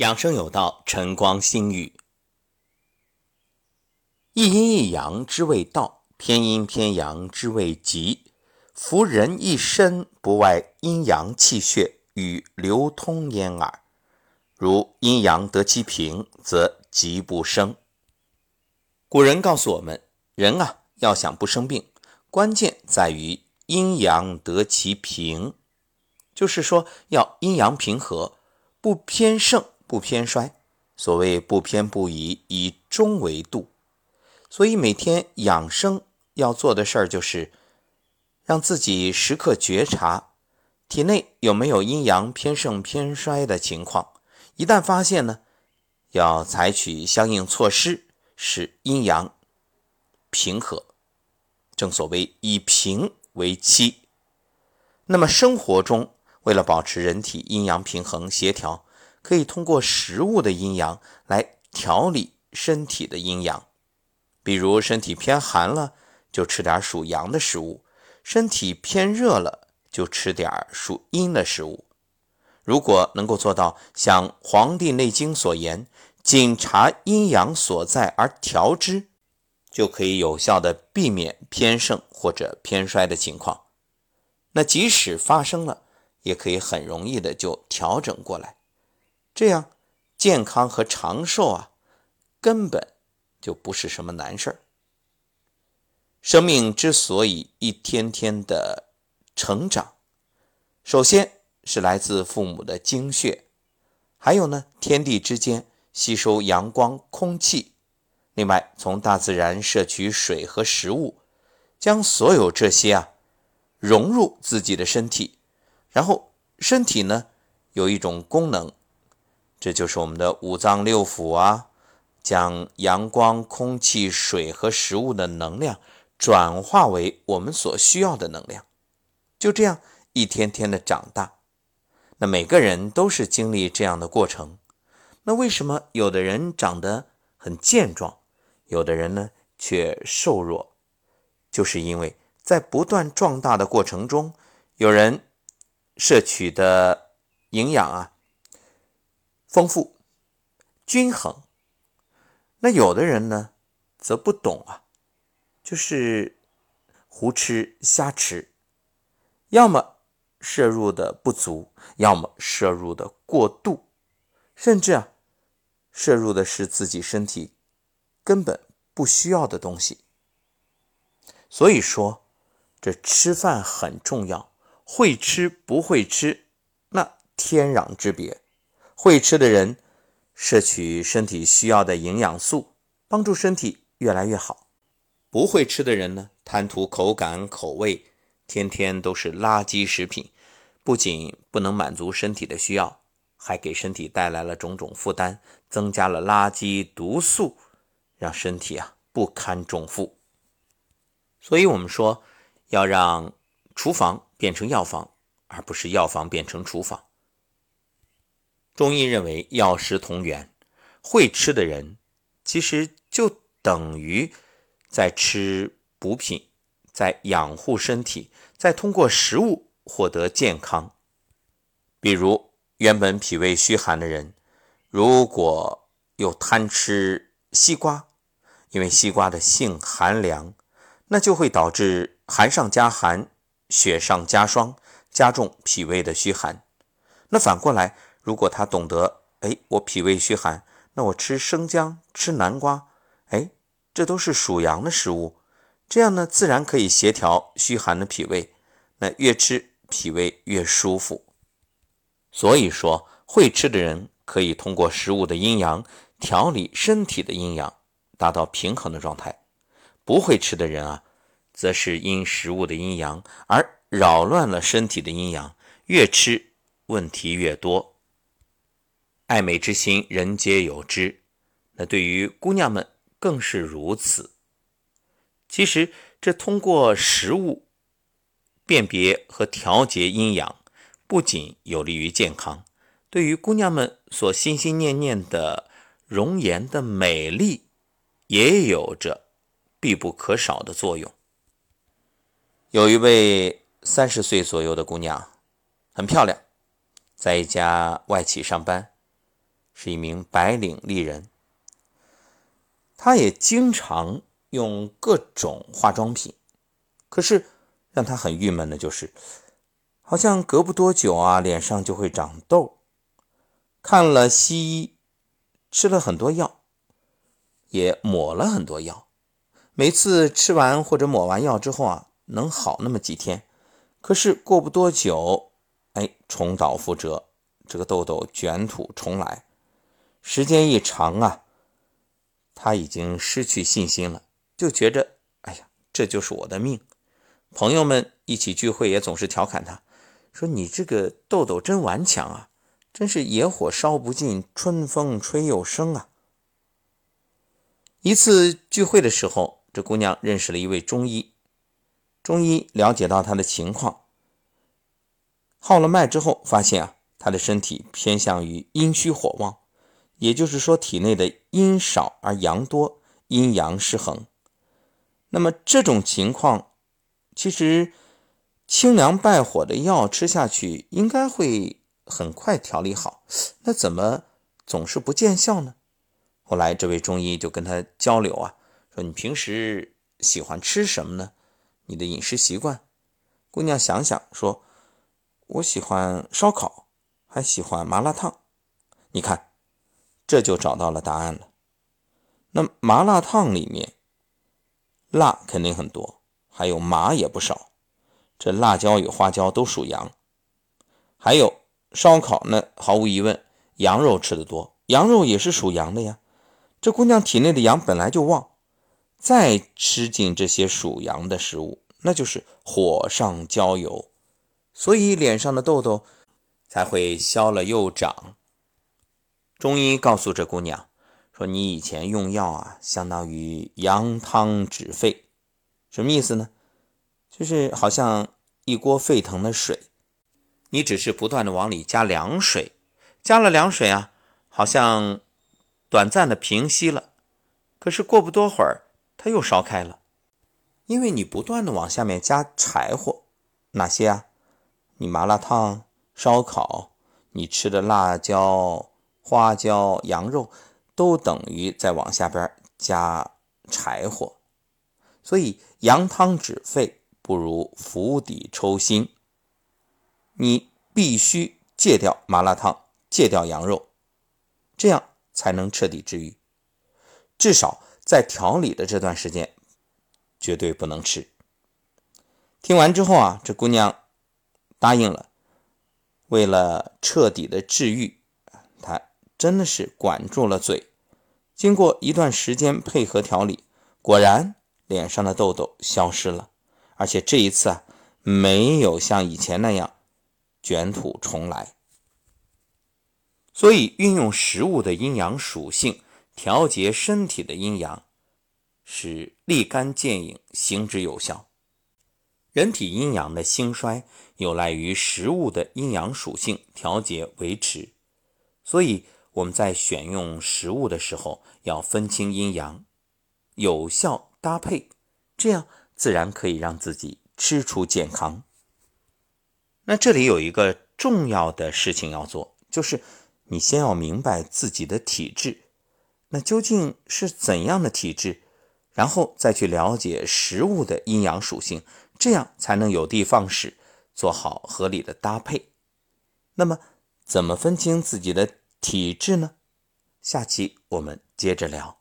养生有道，晨光心语。一阴一阳之谓道，偏阴偏阳之谓极。夫人一身，不外阴阳气血与流通焉耳。如阴阳得其平，则疾不生。古人告诉我们，人啊，要想不生病，关键在于阴阳得其平，就是说要阴阳平和，不偏盛。不偏衰，所谓不偏不倚，以中为度。所以每天养生要做的事儿，就是让自己时刻觉察体内有没有阴阳偏盛偏衰的情况。一旦发现呢，要采取相应措施，使阴阳平和。正所谓以平为期。那么生活中，为了保持人体阴阳平衡协调。可以通过食物的阴阳来调理身体的阴阳，比如身体偏寒了，就吃点属阳的食物；身体偏热了，就吃点属阴的食物。如果能够做到像《黄帝内经》所言，仅察阴阳所在而调之，就可以有效的避免偏盛或者偏衰的情况。那即使发生了，也可以很容易的就调整过来。这样，健康和长寿啊，根本就不是什么难事儿。生命之所以一天天的成长，首先是来自父母的精血，还有呢，天地之间吸收阳光、空气，另外从大自然摄取水和食物，将所有这些啊融入自己的身体，然后身体呢有一种功能。这就是我们的五脏六腑啊，将阳光、空气、水和食物的能量转化为我们所需要的能量，就这样一天天的长大。那每个人都是经历这样的过程。那为什么有的人长得很健壮，有的人呢却瘦弱？就是因为在不断壮大的过程中，有人摄取的营养啊。丰富、均衡。那有的人呢，则不懂啊，就是胡吃瞎吃，要么摄入的不足，要么摄入的过度，甚至啊，摄入的是自己身体根本不需要的东西。所以说，这吃饭很重要，会吃不会吃，那天壤之别。会吃的人摄取身体需要的营养素，帮助身体越来越好。不会吃的人呢，贪图口感口味，天天都是垃圾食品，不仅不能满足身体的需要，还给身体带来了种种负担，增加了垃圾毒素，让身体啊不堪重负。所以，我们说要让厨房变成药房，而不是药房变成厨房。中医认为药食同源，会吃的人其实就等于在吃补品，在养护身体，在通过食物获得健康。比如原本脾胃虚寒的人，如果又贪吃西瓜，因为西瓜的性寒凉，那就会导致寒上加寒，雪上加霜，加重脾胃的虚寒。那反过来。如果他懂得，哎，我脾胃虚寒，那我吃生姜、吃南瓜，哎，这都是属阳的食物，这样呢，自然可以协调虚寒的脾胃，那越吃脾胃越舒服。所以说，会吃的人可以通过食物的阴阳调理身体的阴阳，达到平衡的状态；不会吃的人啊，则是因食物的阴阳而扰乱了身体的阴阳，越吃问题越多。爱美之心，人皆有之。那对于姑娘们更是如此。其实，这通过食物辨别和调节阴阳，不仅有利于健康，对于姑娘们所心心念念的容颜的美丽，也有着必不可少的作用。有一位三十岁左右的姑娘，很漂亮，在一家外企上班。是一名白领丽人，她也经常用各种化妆品，可是让她很郁闷的就是，好像隔不多久啊，脸上就会长痘。看了西医，吃了很多药，也抹了很多药，每次吃完或者抹完药之后啊，能好那么几天，可是过不多久，哎，重蹈覆辙，这个痘痘卷土重来。时间一长啊，他已经失去信心了，就觉着，哎呀，这就是我的命。朋友们一起聚会也总是调侃他，说你这个痘痘真顽强啊。真是野火烧不尽，春风吹又生啊！一次聚会的时候，这姑娘认识了一位中医。中医了解到她的情况，号了脉之后，发现啊，她的身体偏向于阴虚火旺，也就是说，体内的阴少而阳多，阴阳失衡。那么这种情况，其实清凉败火的药吃下去，应该会。很快调理好，那怎么总是不见效呢？后来这位中医就跟他交流啊，说你平时喜欢吃什么呢？你的饮食习惯？姑娘想想说，我喜欢烧烤，还喜欢麻辣烫。你看，这就找到了答案了。那麻辣烫里面辣肯定很多，还有麻也不少。这辣椒与花椒都属阳，还有。烧烤那毫无疑问，羊肉吃的多，羊肉也是属阳的呀。这姑娘体内的阳本来就旺，再吃进这些属阳的食物，那就是火上浇油，所以脸上的痘痘才会消了又长。中医告诉这姑娘说：“你以前用药啊，相当于羊汤止沸，什么意思呢？就是好像一锅沸腾的水。”你只是不断的往里加凉水，加了凉水啊，好像短暂的平息了，可是过不多会儿，它又烧开了，因为你不断的往下面加柴火，哪些啊？你麻辣烫、烧烤，你吃的辣椒、花椒、羊肉，都等于在往下边加柴火，所以羊汤止沸不如釜底抽薪。你必须戒掉麻辣烫，戒掉羊肉，这样才能彻底治愈。至少在调理的这段时间，绝对不能吃。听完之后啊，这姑娘答应了。为了彻底的治愈，真的是管住了嘴。经过一段时间配合调理，果然脸上的痘痘消失了，而且这一次啊，没有像以前那样。卷土重来，所以运用食物的阴阳属性调节身体的阴阳，是立竿见影、行之有效。人体阴阳的兴衰有赖于食物的阴阳属性调节维持，所以我们在选用食物的时候要分清阴阳，有效搭配，这样自然可以让自己吃出健康。那这里有一个重要的事情要做，就是你先要明白自己的体质，那究竟是怎样的体质，然后再去了解食物的阴阳属性，这样才能有的放矢，做好合理的搭配。那么，怎么分清自己的体质呢？下期我们接着聊。